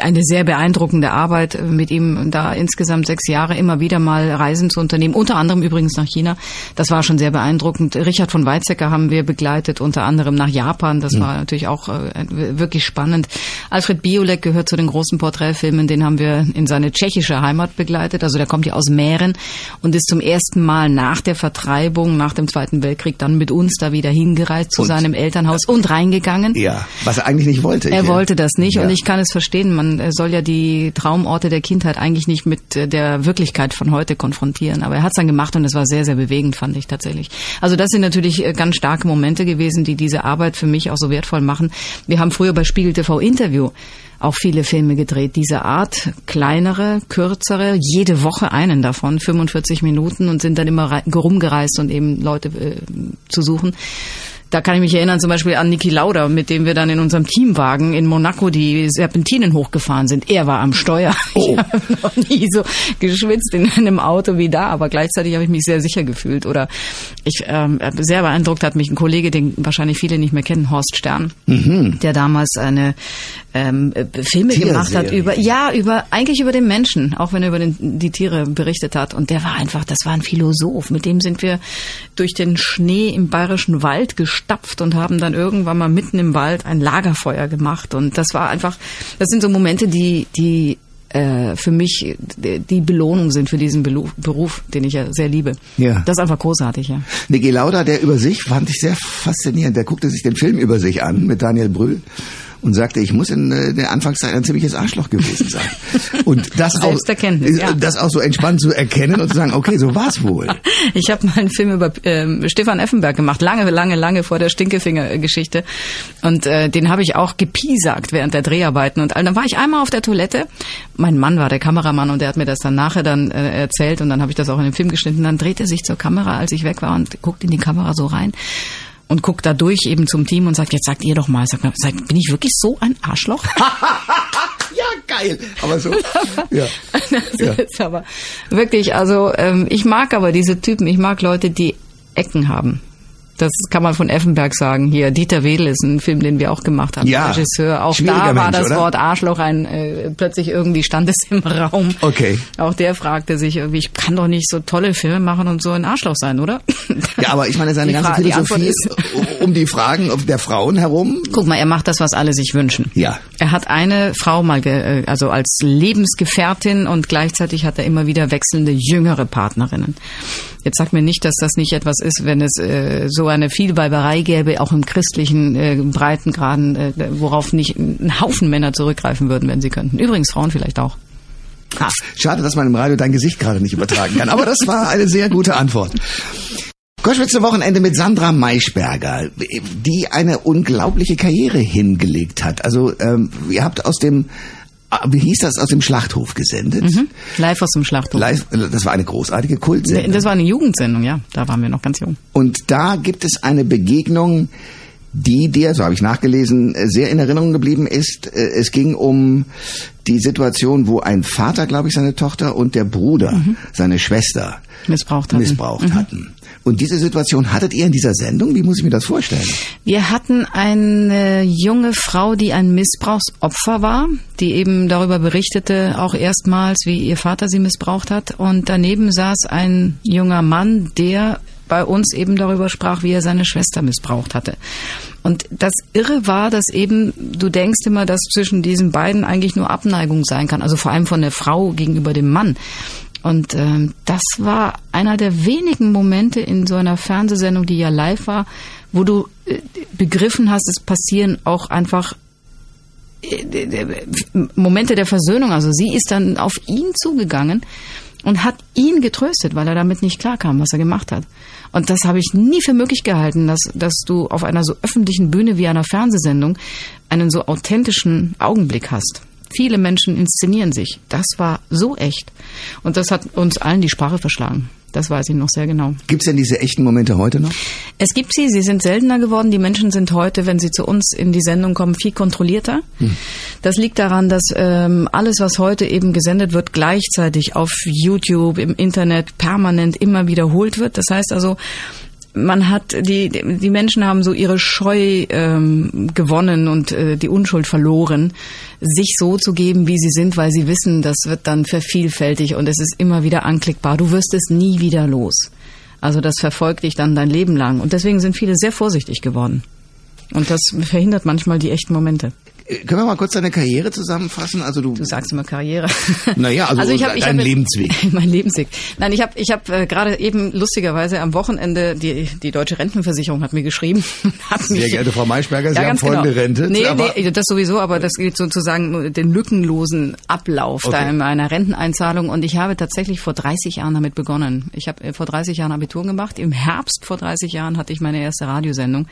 eine sehr beeindruckende Arbeit mit ihm da insgesamt sechs Jahre immer wieder mal Reisen zu unternehmen, unter anderem übrigens nach China. Das war schon sehr beeindruckend. Richard von Weizsäcker haben wir begleitet, unter anderem nach Japan. Das mhm. war natürlich auch äh, wirklich spannend. Alfred Biolek gehört zu den großen Porträtfilmen. Den haben wir in seine tschechische Heimat begleitet. Also der kommt ja aus Mähren und ist zum ersten Mal nach der Vertreibung, nach dem Zweiten Weltkrieg dann mit uns da wieder hingereist zu und, seinem Elternhaus und reingegangen. Ja, was er eigentlich nicht wollte. Er wollte das nicht ja. und ich kann es verstehen. Man soll ja die Traumorte der Kindheit eigentlich nicht mit der Wirklichkeit von heute konfrontieren. Aber er hat es dann gemacht und es war sehr, sehr bewegend, fand ich tatsächlich. Also das sind natürlich äh, ganz starke Momente gewesen, die diese Arbeit für mich auch so wertvoll machen. Wir haben früher bei Spiegel TV Interview auch viele Filme gedreht dieser Art, kleinere, kürzere, jede Woche einen davon, 45 Minuten und sind dann immer rumgereist und eben Leute äh, zu suchen. Da kann ich mich erinnern zum Beispiel an Niki Lauda, mit dem wir dann in unserem Teamwagen in Monaco die Serpentinen hochgefahren sind. Er war am Steuer. Oh. Ich habe noch nie so geschwitzt in einem Auto wie da, aber gleichzeitig habe ich mich sehr sicher gefühlt. Oder ich ähm, sehr beeindruckt hat mich ein Kollege, den wahrscheinlich viele nicht mehr kennen, Horst Stern, mhm. der damals eine ähm, Filme gemacht hat über ja über eigentlich über den Menschen, auch wenn er über den, die Tiere berichtet hat. Und der war einfach, das war ein Philosoph. Mit dem sind wir durch den Schnee im bayerischen Wald gestanden gestapft und haben dann irgendwann mal mitten im Wald ein Lagerfeuer gemacht. Und das war einfach, das sind so Momente, die, die äh, für mich die Belohnung sind für diesen Beruf, den ich ja sehr liebe. Ja. Das ist einfach großartig, ja. Niki Lauda, der über sich, fand ich sehr faszinierend. Der guckte sich den Film über sich an mit Daniel Brühl und sagte, ich muss in äh, der Anfangszeit ein ziemliches Arschloch gewesen sein. Und das auch, ja. das auch so entspannt zu erkennen und zu sagen, okay, so war's wohl. Ich habe mal einen Film über ähm, Stefan Effenberg gemacht, lange, lange, lange vor der Stinkefinger-Geschichte. Und äh, den habe ich auch gepiesagt während der Dreharbeiten. Und dann war ich einmal auf der Toilette. Mein Mann war der Kameramann und der hat mir das dann nachher dann äh, erzählt und dann habe ich das auch in den Film geschnitten. Dann drehte er sich zur Kamera, als ich weg war und guckt in die Kamera so rein und guckt da durch eben zum Team und sagt, jetzt sagt ihr doch mal, sagt, sagt bin ich wirklich so ein Arschloch? ja, geil. Aber so, ja. das ja. ist aber wirklich, also ähm, ich mag aber diese Typen, ich mag Leute, die Ecken haben. Das kann man von Effenberg sagen. Hier, Dieter Wedel ist ein Film, den wir auch gemacht haben. Ja, Regisseur. Auch da war Mensch, das oder? Wort Arschloch ein, äh, plötzlich irgendwie stand es im Raum. Okay. Auch der fragte sich irgendwie, ich kann doch nicht so tolle Filme machen und so ein Arschloch sein, oder? Ja, aber ich meine, seine ganze Fra Philosophie ist um die Fragen der Frauen herum. Guck mal, er macht das, was alle sich wünschen. Ja. Er hat eine Frau mal, äh, also als Lebensgefährtin und gleichzeitig hat er immer wieder wechselnde jüngere Partnerinnen. Jetzt sag mir nicht, dass das nicht etwas ist, wenn es äh, so eine Vielweiberei gäbe, auch im christlichen äh, Breitengraden, äh, worauf nicht ein Haufen Männer zurückgreifen würden, wenn sie könnten. Übrigens Frauen vielleicht auch. Ha. Schade, dass man im Radio dein Gesicht gerade nicht übertragen kann. Aber das war eine sehr gute Antwort. Koschwitzer Wochenende mit Sandra Maischberger, die eine unglaubliche Karriere hingelegt hat. Also ähm, ihr habt aus dem Ah, wie hieß das, aus dem Schlachthof gesendet. Mhm. Live aus dem Schlachthof. Live, das war eine großartige Kultsendung. Das war eine Jugendsendung, ja. Da waren wir noch ganz jung. Und da gibt es eine Begegnung, die dir, so habe ich nachgelesen, sehr in Erinnerung geblieben ist. Es ging um die Situation, wo ein Vater, glaube ich, seine Tochter und der Bruder, mhm. seine Schwester missbraucht hatten. Missbraucht mhm. hatten. Und diese Situation hattet ihr in dieser Sendung? Wie muss ich mir das vorstellen? Wir hatten eine junge Frau, die ein Missbrauchsopfer war, die eben darüber berichtete, auch erstmals, wie ihr Vater sie missbraucht hat. Und daneben saß ein junger Mann, der bei uns eben darüber sprach, wie er seine Schwester missbraucht hatte. Und das Irre war, dass eben, du denkst immer, dass zwischen diesen beiden eigentlich nur Abneigung sein kann, also vor allem von der Frau gegenüber dem Mann. Und ähm, das war einer der wenigen Momente in so einer Fernsehsendung, die ja live war, wo du äh, begriffen hast, es passieren auch einfach äh, Momente der Versöhnung. Also sie ist dann auf ihn zugegangen und hat ihn getröstet, weil er damit nicht klarkam, was er gemacht hat. Und das habe ich nie für möglich gehalten, dass, dass du auf einer so öffentlichen Bühne wie einer Fernsehsendung einen so authentischen Augenblick hast. Viele Menschen inszenieren sich. Das war so echt. Und das hat uns allen die Sprache verschlagen. Das weiß ich noch sehr genau. Gibt es denn diese echten Momente heute noch? Es gibt sie, sie sind seltener geworden. Die Menschen sind heute, wenn sie zu uns in die Sendung kommen, viel kontrollierter. Hm. Das liegt daran, dass ähm, alles, was heute eben gesendet wird, gleichzeitig auf YouTube, im Internet permanent immer wiederholt wird. Das heißt also, man hat die die Menschen haben so ihre Scheu ähm, gewonnen und äh, die Unschuld verloren, sich so zu geben, wie sie sind, weil sie wissen, das wird dann vervielfältig und es ist immer wieder anklickbar. Du wirst es nie wieder los. Also das verfolgt dich dann dein Leben lang und deswegen sind viele sehr vorsichtig geworden. Und das verhindert manchmal die echten Momente. Können wir mal kurz deine Karriere zusammenfassen? Also du, du sagst immer Karriere. Naja, also, also ich hab, ich dein hab, Lebensweg. mein Lebensweg. Nein, ich habe ich hab, äh, gerade eben lustigerweise am Wochenende, die, die Deutsche Rentenversicherung hat mir geschrieben. Hat Sehr mich, geehrte Frau Maischberger, Sie ja, haben voll genau. gerentet. Nee, nee, das sowieso, aber das geht sozusagen den lückenlosen Ablauf okay. da in meiner Renteneinzahlung. Und ich habe tatsächlich vor 30 Jahren damit begonnen. Ich habe äh, vor 30 Jahren Abitur gemacht. Im Herbst vor 30 Jahren hatte ich meine erste Radiosendung.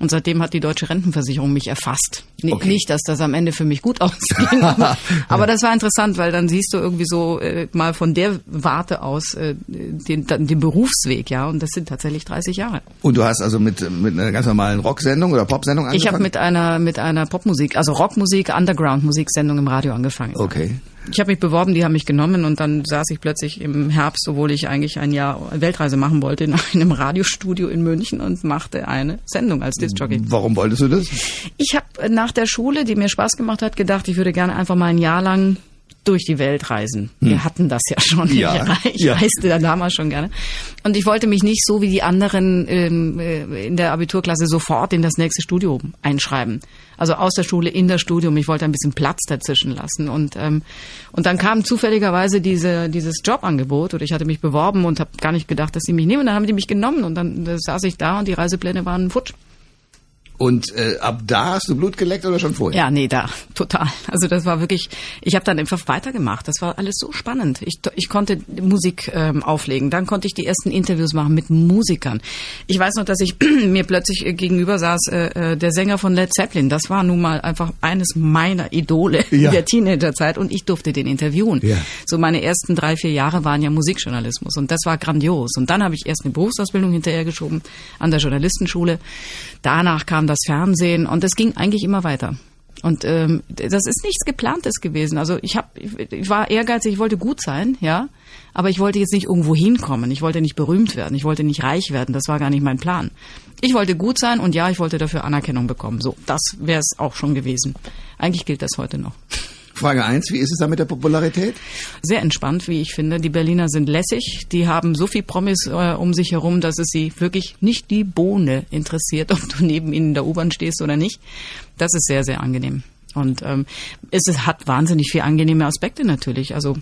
Und seitdem hat die Deutsche Rentenversicherung mich erfasst. Okay. Nicht, dass das am Ende für mich gut ausging. aber, aber das war interessant, weil dann siehst du irgendwie so äh, mal von der Warte aus äh, den, den Berufsweg, ja. Und das sind tatsächlich 30 Jahre. Und du hast also mit, mit einer ganz normalen Rocksendung oder Popsendung angefangen? Ich habe mit einer, mit einer Popmusik, also Rockmusik, Underground-Musiksendung im Radio angefangen. Okay. Ich habe mich beworben, die haben mich genommen und dann saß ich plötzlich im Herbst, obwohl ich eigentlich ein Jahr Weltreise machen wollte, in einem Radiostudio in München und machte eine Sendung als Discjockey. Warum wolltest du das? Ich habe nach der Schule, die mir Spaß gemacht hat, gedacht, ich würde gerne einfach mal ein Jahr lang durch die Welt reisen. Hm. Wir hatten das ja schon. Ja, ich ja. reiste dann damals schon gerne. Und ich wollte mich nicht so wie die anderen ähm, äh, in der Abiturklasse sofort in das nächste Studium einschreiben. Also aus der Schule in das Studium. Ich wollte ein bisschen Platz dazwischen lassen. Und, ähm, und dann kam zufälligerweise diese, dieses Jobangebot oder ich hatte mich beworben und habe gar nicht gedacht, dass sie mich nehmen. Und dann haben die mich genommen und dann äh, saß ich da und die Reisepläne waren futsch. Und äh, ab da hast du Blut geleckt oder schon vorher? Ja, nee, da, total. Also das war wirklich, ich habe dann einfach weitergemacht. Das war alles so spannend. Ich, ich konnte Musik ähm, auflegen, dann konnte ich die ersten Interviews machen mit Musikern. Ich weiß noch, dass ich mir plötzlich äh, gegenüber saß, äh, äh, der Sänger von Led Zeppelin. Das war nun mal einfach eines meiner Idole ja. in der Teenagerzeit und ich durfte den interviewen. Ja. So meine ersten drei, vier Jahre waren ja Musikjournalismus und das war grandios. Und dann habe ich erst eine Berufsausbildung hinterhergeschoben an der Journalistenschule. Danach kam das Fernsehen und es ging eigentlich immer weiter. Und ähm, das ist nichts geplantes gewesen. Also ich habe, ich war ehrgeizig, ich wollte gut sein, ja, aber ich wollte jetzt nicht irgendwo hinkommen. Ich wollte nicht berühmt werden, ich wollte nicht reich werden. Das war gar nicht mein Plan. Ich wollte gut sein und ja, ich wollte dafür Anerkennung bekommen. So, das wäre es auch schon gewesen. Eigentlich gilt das heute noch. Frage eins: wie ist es da mit der Popularität? Sehr entspannt, wie ich finde. Die Berliner sind lässig. Die haben so viel Promis äh, um sich herum, dass es sie wirklich nicht die Bohne interessiert, ob du neben ihnen in der U-Bahn stehst oder nicht. Das ist sehr, sehr angenehm. Und ähm, es, hat wahnsinnig viele angenehme Aspekte natürlich. Also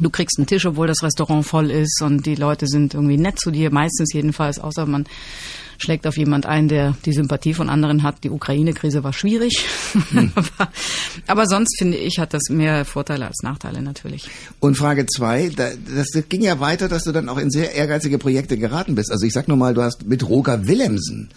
Du kriegst einen Tisch, obwohl das Restaurant voll ist und die Leute sind irgendwie nett zu dir, meistens jedenfalls, außer man schlägt auf jemand ein, der die Sympathie von anderen hat. Die Ukraine-Krise war schwierig. Hm. aber, aber, sonst finde ich, hat das mehr Vorteile als Nachteile natürlich. Und Frage zwei, da, das ging ja weiter, dass du dann auch in sehr ehrgeizige Projekte geraten bist. Also ich sag nur mal, du hast mit Roger Willemsen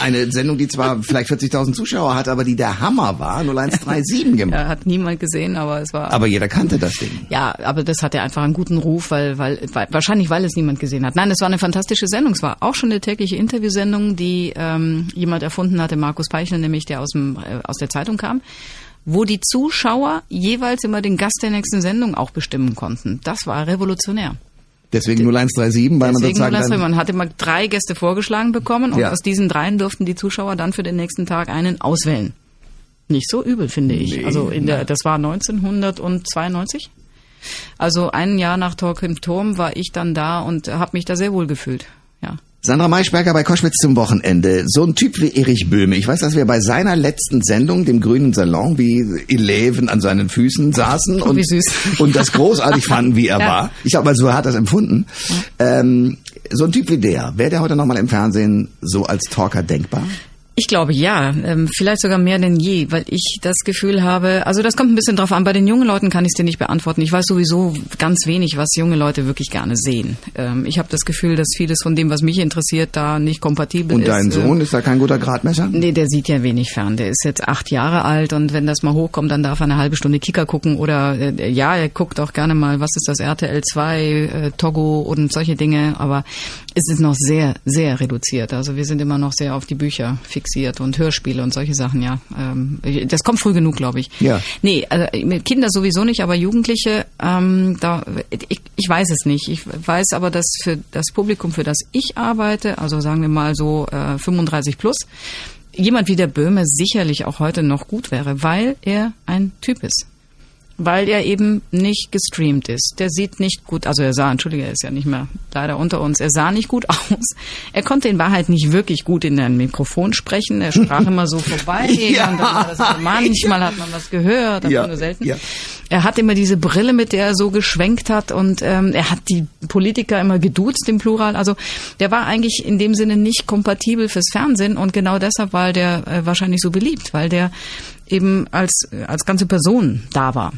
eine Sendung, die zwar vielleicht 40.000 Zuschauer hat, aber die der Hammer war, 0137 gemacht. ja, hat niemand gesehen, aber es war... Aber jeder kannte das Ding. Ja, aber das hatte einfach einen guten Ruf, weil, weil wahrscheinlich, weil es niemand gesehen hat. Nein, es war eine fantastische Sendung. Es war auch schon eine tägliche Interviewsendung Sendung, die ähm, jemand erfunden hatte, Markus Peichner, nämlich der aus, dem, äh, aus der Zeitung kam, wo die Zuschauer jeweils immer den Gast der nächsten Sendung auch bestimmen konnten. Das war revolutionär. Deswegen 0137, weil man sozusagen man hat immer drei Gäste vorgeschlagen bekommen und ja. aus diesen dreien durften die Zuschauer dann für den nächsten Tag einen auswählen. Nicht so übel, finde ich. Nee, also in der, das war 1992. Also ein Jahr nach Talk im Turm war ich dann da und habe mich da sehr wohl gefühlt. Ja. Sandra Maischberger bei Koschwitz zum Wochenende. So ein Typ wie Erich Böhme. Ich weiß, dass wir bei seiner letzten Sendung, dem Grünen Salon, wie Eleven an seinen Füßen saßen und, und das großartig fanden, wie er ja. war. Ich glaube, so hat er es empfunden. Ja. Ähm, so ein Typ wie der, wäre der heute nochmal im Fernsehen so als Talker denkbar? Ich glaube ja, ähm, vielleicht sogar mehr denn je, weil ich das Gefühl habe, also das kommt ein bisschen drauf an, bei den jungen Leuten kann ich es dir nicht beantworten. Ich weiß sowieso ganz wenig, was junge Leute wirklich gerne sehen. Ähm, ich habe das Gefühl, dass vieles von dem, was mich interessiert, da nicht kompatibel und ist. Und dein Sohn, ist da kein guter Gradmesser? Nee, der sieht ja wenig fern. Der ist jetzt acht Jahre alt und wenn das mal hochkommt, dann darf er eine halbe Stunde Kicker gucken oder äh, ja, er guckt auch gerne mal, was ist das, RTL 2, äh, Togo und solche Dinge, aber es ist noch sehr, sehr reduziert. Also wir sind immer noch sehr auf die Bücher fixiert und Hörspiele und solche Sachen, ja. Ähm, das kommt früh genug, glaube ich. Ja. Nee, also mit Kinder sowieso nicht, aber Jugendliche, ähm, da ich, ich weiß es nicht. Ich weiß aber, dass für das Publikum, für das ich arbeite, also sagen wir mal so äh, 35 plus, jemand wie der Böhme sicherlich auch heute noch gut wäre, weil er ein Typ ist weil er eben nicht gestreamt ist. Der sieht nicht gut, also er sah, entschuldige, er ist ja nicht mehr leider unter uns, er sah nicht gut aus. Er konnte in Wahrheit nicht wirklich gut in ein Mikrofon sprechen. Er sprach immer so vorbei ja. und dann war das so, manchmal hat man was gehört, aber ja. nur selten. Ja. Er hat immer diese Brille, mit der er so geschwenkt hat und ähm, er hat die Politiker immer geduzt im Plural. Also der war eigentlich in dem Sinne nicht kompatibel fürs Fernsehen und genau deshalb war der äh, wahrscheinlich so beliebt, weil der eben als, als ganze Person da war.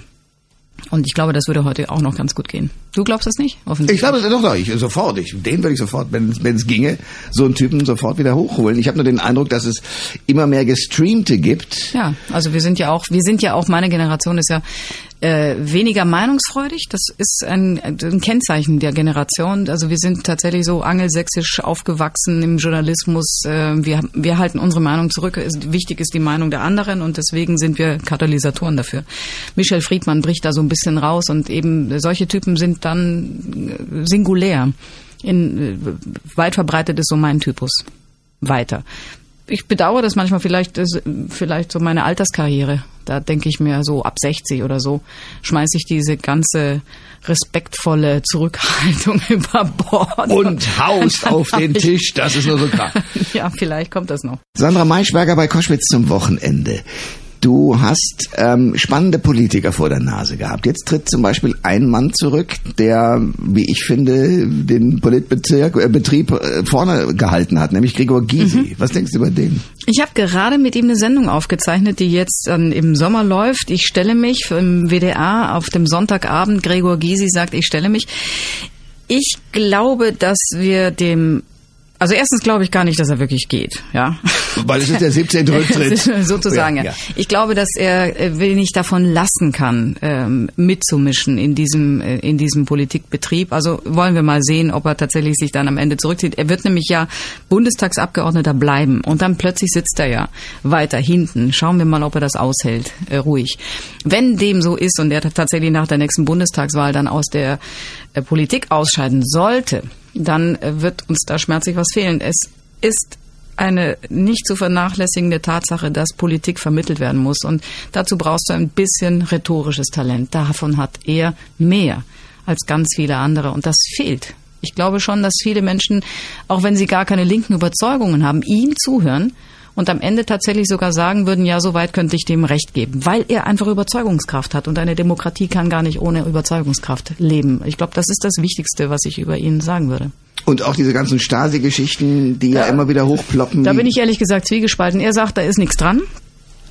Und ich glaube, das würde heute auch noch ganz gut gehen. Du glaubst das nicht? Ich glaube es doch, doch, ich, sofort. Ich, den würde ich sofort, wenn es ginge, so einen Typen sofort wieder hochholen. Ich habe nur den Eindruck, dass es immer mehr Gestreamte gibt. Ja, also wir sind ja auch, wir sind ja auch, meine Generation ist ja äh, weniger meinungsfreudig. Das ist ein, ein Kennzeichen der Generation. Also wir sind tatsächlich so angelsächsisch aufgewachsen im Journalismus. Äh, wir, wir halten unsere Meinung zurück. Wichtig ist die Meinung der anderen und deswegen sind wir Katalysatoren dafür. Michel Friedmann bricht da so ein bisschen raus und eben solche Typen sind dann singulär. In, äh, weit verbreitet ist so mein Typus. Weiter ich bedauere das manchmal vielleicht, vielleicht so meine Alterskarriere. Da denke ich mir so ab 60 oder so schmeiße ich diese ganze respektvolle Zurückhaltung über Bord. Und haust auf den Tisch, das ist nur so krass. ja, vielleicht kommt das noch. Sandra Maischberger bei Koschwitz zum Wochenende. Du hast ähm, spannende Politiker vor der Nase gehabt. Jetzt tritt zum Beispiel ein Mann zurück, der, wie ich finde, den Politbezirk, äh, Betrieb äh, vorne gehalten hat, nämlich Gregor Gysi. Mhm. Was denkst du über den? Ich habe gerade mit ihm eine Sendung aufgezeichnet, die jetzt ähm, im Sommer läuft. Ich stelle mich im WDR auf dem Sonntagabend. Gregor Gysi sagt, ich stelle mich. Ich glaube, dass wir dem also erstens glaube ich gar nicht, dass er wirklich geht, ja. Weil es ist der 17. Rücktritt. Sozusagen, ja, ja. Ich glaube, dass er äh, wenig davon lassen kann, ähm, mitzumischen in diesem, äh, in diesem Politikbetrieb. Also wollen wir mal sehen, ob er tatsächlich sich dann am Ende zurückzieht. Er wird nämlich ja Bundestagsabgeordneter bleiben und dann plötzlich sitzt er ja weiter hinten. Schauen wir mal, ob er das aushält, äh, ruhig. Wenn dem so ist und er tatsächlich nach der nächsten Bundestagswahl dann aus der äh, Politik ausscheiden sollte, dann äh, wird uns da schmerzlich was fehlen. Es ist eine nicht zu vernachlässigende Tatsache, dass Politik vermittelt werden muss. Und dazu brauchst du ein bisschen rhetorisches Talent. Davon hat er mehr als ganz viele andere. Und das fehlt. Ich glaube schon, dass viele Menschen, auch wenn sie gar keine linken Überzeugungen haben, ihm zuhören und am Ende tatsächlich sogar sagen würden, ja, soweit könnte ich dem Recht geben, weil er einfach Überzeugungskraft hat und eine Demokratie kann gar nicht ohne Überzeugungskraft leben. Ich glaube, das ist das Wichtigste, was ich über ihn sagen würde. Und auch diese ganzen Stasi-Geschichten, die ja, ja, immer wieder hochploppen. Da bin ich ehrlich gesagt zwiegespalten. Er sagt, da ist nichts dran.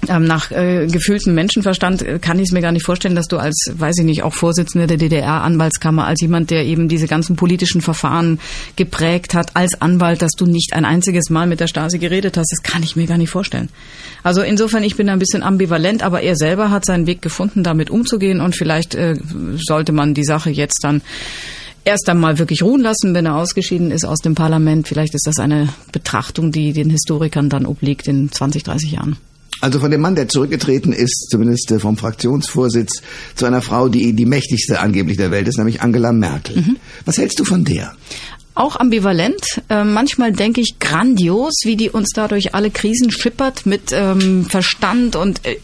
Ähm, nach äh, gefühltem Menschenverstand äh, kann ich es mir gar nicht vorstellen, dass du als, weiß ich nicht, auch Vorsitzender der DDR-Anwaltskammer, als jemand, der eben diese ganzen politischen Verfahren geprägt hat, als Anwalt, dass du nicht ein einziges Mal mit der Stasi geredet hast. Das kann ich mir gar nicht vorstellen. Also insofern, ich bin ein bisschen ambivalent, aber er selber hat seinen Weg gefunden, damit umzugehen und vielleicht äh, sollte man die Sache jetzt dann erst einmal wirklich ruhen lassen, wenn er ausgeschieden ist aus dem Parlament. Vielleicht ist das eine Betrachtung, die den Historikern dann obliegt in 20, 30 Jahren. Also von dem Mann, der zurückgetreten ist, zumindest äh, vom Fraktionsvorsitz, zu einer Frau, die die mächtigste angeblich der Welt ist, nämlich Angela Merkel. Mhm. Was hältst du von der? Auch ambivalent. Äh, manchmal denke ich grandios, wie die uns dadurch alle Krisen schippert mit ähm, Verstand und äh,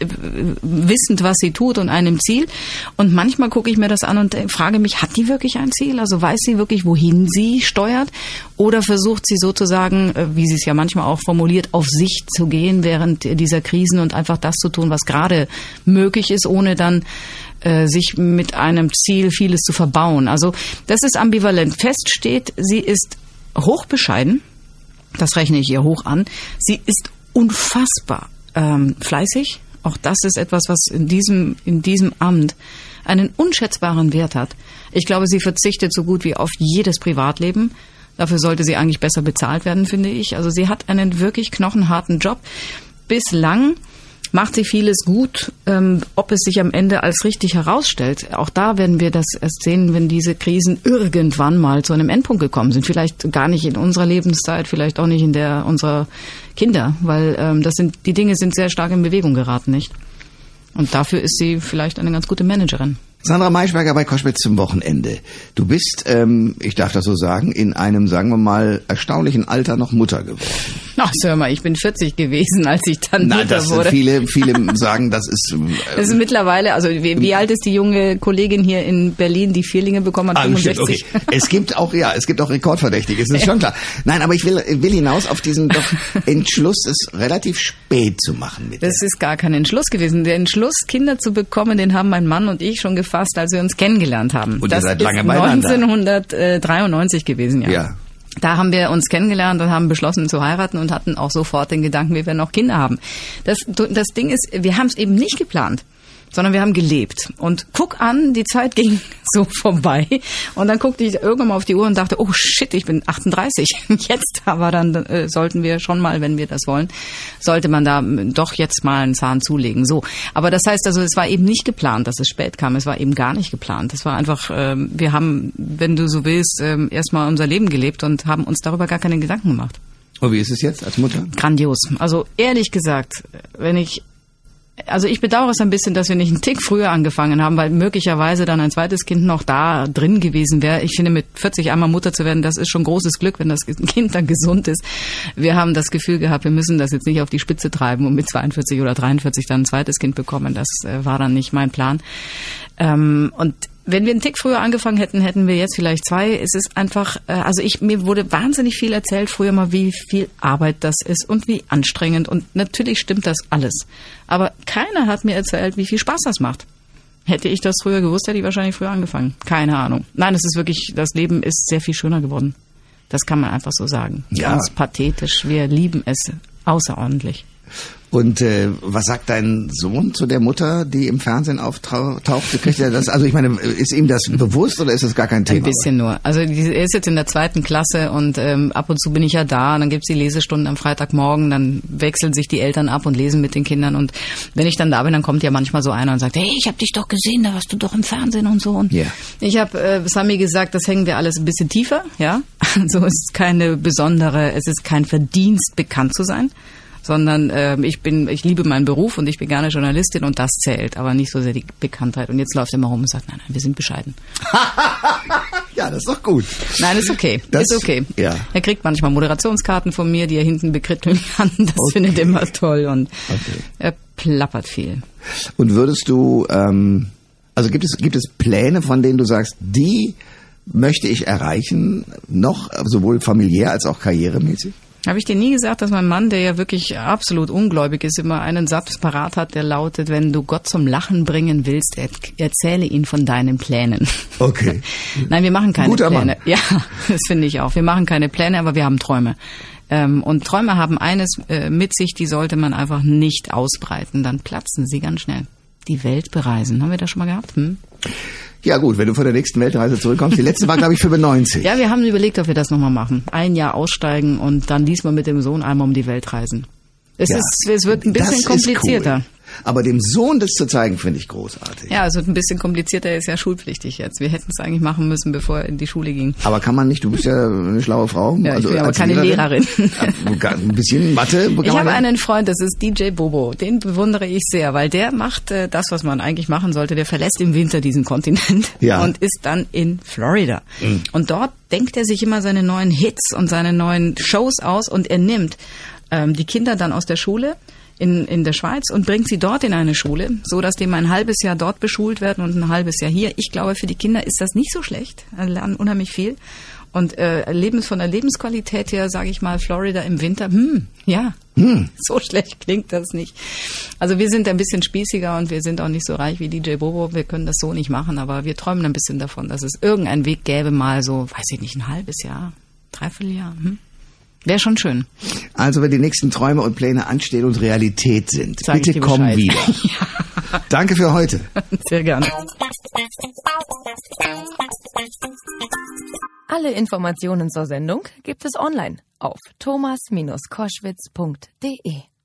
wissend, was sie tut und einem Ziel. Und manchmal gucke ich mir das an und äh, frage mich, hat die wirklich ein Ziel? Also weiß sie wirklich, wohin sie steuert? Oder versucht sie sozusagen, äh, wie sie es ja manchmal auch formuliert, auf sich zu gehen während dieser Krisen und einfach das zu tun, was gerade möglich ist, ohne dann äh, sich mit einem Ziel vieles zu verbauen. Also das ist ambivalent. Fest steht, sie ist hochbescheiden. Das rechne ich ihr hoch an. Sie ist unfassbar ähm, fleißig. Auch das ist etwas, was in diesem, in diesem Amt einen unschätzbaren Wert hat. Ich glaube, sie verzichtet so gut wie auf jedes Privatleben. Dafür sollte sie eigentlich besser bezahlt werden, finde ich. Also sie hat einen wirklich knochenharten Job. Bislang macht sie vieles gut. Ähm, ob es sich am Ende als richtig herausstellt, auch da werden wir das erst sehen, wenn diese Krisen irgendwann mal zu einem Endpunkt gekommen sind. Vielleicht gar nicht in unserer Lebenszeit, vielleicht auch nicht in der unserer Kinder, weil ähm, das sind die Dinge sind sehr stark in Bewegung geraten, nicht? Und dafür ist sie vielleicht eine ganz gute Managerin. Sandra Maischberger bei Koschwitz zum Wochenende. Du bist, ähm, ich darf das so sagen, in einem, sagen wir mal, erstaunlichen Alter noch Mutter geworden. Ach, sag mal, ich bin 40 gewesen, als ich dann Nein, Mutter das wurde. viele, viele sagen, das ist. Äh, Das ist mittlerweile, also wie, wie alt ist die junge Kollegin hier in Berlin, die Vierlinge bekommen hat? Ah, stimmt, 65. okay. Es gibt auch, ja, es gibt auch Rekordverdächtige, es ist schon klar. Nein, aber ich will, will hinaus auf diesen doch Entschluss, es relativ spät zu machen mit. Das ist gar kein Entschluss gewesen. Der Entschluss, Kinder zu bekommen, den haben mein Mann und ich schon gefasst, als wir uns kennengelernt haben. Und ihr das seid ist lange beieinander. 1993 gewesen, ja. Ja. Da haben wir uns kennengelernt und haben beschlossen zu heiraten und hatten auch sofort den Gedanken, wir werden noch Kinder haben. Das, das Ding ist, wir haben es eben nicht geplant sondern wir haben gelebt. Und guck an, die Zeit ging so vorbei. Und dann guckte ich irgendwann mal auf die Uhr und dachte, oh shit, ich bin 38. Jetzt aber dann äh, sollten wir schon mal, wenn wir das wollen, sollte man da äh, doch jetzt mal einen Zahn zulegen. So. Aber das heißt also, es war eben nicht geplant, dass es spät kam. Es war eben gar nicht geplant. Es war einfach, ähm, wir haben, wenn du so willst, ähm, erstmal unser Leben gelebt und haben uns darüber gar keine Gedanken gemacht. Und wie ist es jetzt als Mutter? Grandios. Also ehrlich gesagt, wenn ich also ich bedauere es ein bisschen, dass wir nicht einen Tick früher angefangen haben, weil möglicherweise dann ein zweites Kind noch da drin gewesen wäre. Ich finde, mit 40 einmal Mutter zu werden, das ist schon großes Glück, wenn das Kind dann gesund ist. Wir haben das Gefühl gehabt, wir müssen das jetzt nicht auf die Spitze treiben und mit 42 oder 43 dann ein zweites Kind bekommen. Das äh, war dann nicht mein Plan. Ähm, und wenn wir einen Tick früher angefangen hätten, hätten wir jetzt vielleicht zwei. Es ist einfach, äh, also ich mir wurde wahnsinnig viel erzählt früher mal, wie viel Arbeit das ist und wie anstrengend. Und natürlich stimmt das alles. Aber keiner hat mir erzählt, wie viel Spaß das macht. Hätte ich das früher gewusst, hätte ich wahrscheinlich früher angefangen. Keine Ahnung. Nein, es ist wirklich, das Leben ist sehr viel schöner geworden. Das kann man einfach so sagen. Ja. Ganz pathetisch. Wir lieben es außerordentlich. Und äh, was sagt dein Sohn zu der Mutter, die im Fernsehen auftauchte? Kriegt er das? Also ich meine, ist ihm das bewusst oder ist das gar kein Thema? Ein bisschen nur. Also er ist jetzt in der zweiten Klasse und ähm, ab und zu bin ich ja da. Und dann gibt's die Lesestunden am Freitagmorgen. Dann wechseln sich die Eltern ab und lesen mit den Kindern. Und wenn ich dann da bin, dann kommt ja manchmal so einer und sagt, hey, ich habe dich doch gesehen, da warst du doch im Fernsehen und so. Und Ja. ich habe äh, Sami gesagt, das hängen wir alles ein bisschen tiefer. Ja, also es ist keine besondere, es ist kein Verdienst, bekannt zu sein sondern ähm, ich bin, ich liebe meinen Beruf und ich bin gerne Journalistin und das zählt, aber nicht so sehr die Bekanntheit. Und jetzt läuft er immer rum und sagt, nein, nein, wir sind bescheiden. Ja, das ist doch gut. Nein, ist okay. Das- ist okay. ja. Er kriegt manchmal Moderationskarten von mir, die er hinten bekritteln kann. Das findet er immer toll und Okay. er plappert viel. Und würdest du, ähm, also gibt es, gibt es Pläne, von denen du sagst, die möchte ich erreichen, noch sowohl familiär als auch karrieremäßig? Habe ich dir nie gesagt, dass mein Mann, der ja wirklich absolut ungläubig ist, immer einen Satz parat hat, der lautet, wenn du Gott zum Lachen bringen willst, er erzähle ihn von deinen Plänen. Okay. Nein, wir machen keine Guter Pläne. Mann. Ja, das finde ich auch. Wir machen keine Pläne, aber wir haben Träume. Ähm, und Träume haben eines äh, mit sich, die sollte man einfach nicht ausbreiten. Dann platzen sie ganz schnell. Die Welt bereisen. Haben wir das schon mal gehabt? Hm? Ja gut, wenn du von der nächsten Weltreise zurückkommst, die letzte war glaube ich 95. Ja, wir haben überlegt, ob wir das nochmal machen. Ein Jahr aussteigen und dann diesmal mit dem Sohn einmal um die Welt reisen. Es, Ja. ist, es wird ein bisschen komplizierter. Cool. Aber dem Sohn das zu zeigen, finde ich großartig. Ja, es wird ein bisschen komplizierter. Er ist ja schulpflichtig jetzt. Wir hätten es eigentlich machen müssen, bevor er in die Schule ging. Aber kann man nicht, du bist ja eine schlaue Frau. also Ja, ich bin aber keine Lehrerin. Ja, Ein bisschen Mathe. Ich habe einen Freund, das ist DJ Bobo. Den bewundere ich sehr, weil der macht äh, das, was man eigentlich machen sollte. Der verlässt im Winter diesen Kontinent Ja. und ist dann in Florida. Und dort denkt er sich immer seine neuen Hits und seine neuen Shows aus und er nimmt ähm, die Kinder dann aus der Schule in, in der Schweiz und bringt sie dort in eine Schule, so dass die mal ein halbes Jahr dort beschult werden und ein halbes Jahr hier. Ich glaube, für die Kinder ist das nicht so schlecht. Sie lernen unheimlich viel. Und äh, Lebens von der Lebensqualität her, sage ich mal, Florida im Winter, hm, ja, so schlecht klingt das nicht. Also wir sind ein bisschen spießiger und wir sind auch nicht so reich wie DJ Bobo. Wir können das so nicht machen, aber wir träumen ein bisschen davon, dass es irgendeinen Weg gäbe, mal so, weiß ich nicht, ein halbes Jahr, dreiviertel Jahr. Hm? Wäre schon schön. Also wenn die nächsten Träume und Pläne anstehen und Realität sind, Sag bitte komm Bescheid. wieder. Danke für heute. Sehr gerne. Alle Informationen zur Sendung gibt es online auf thomas-koschwitz.de.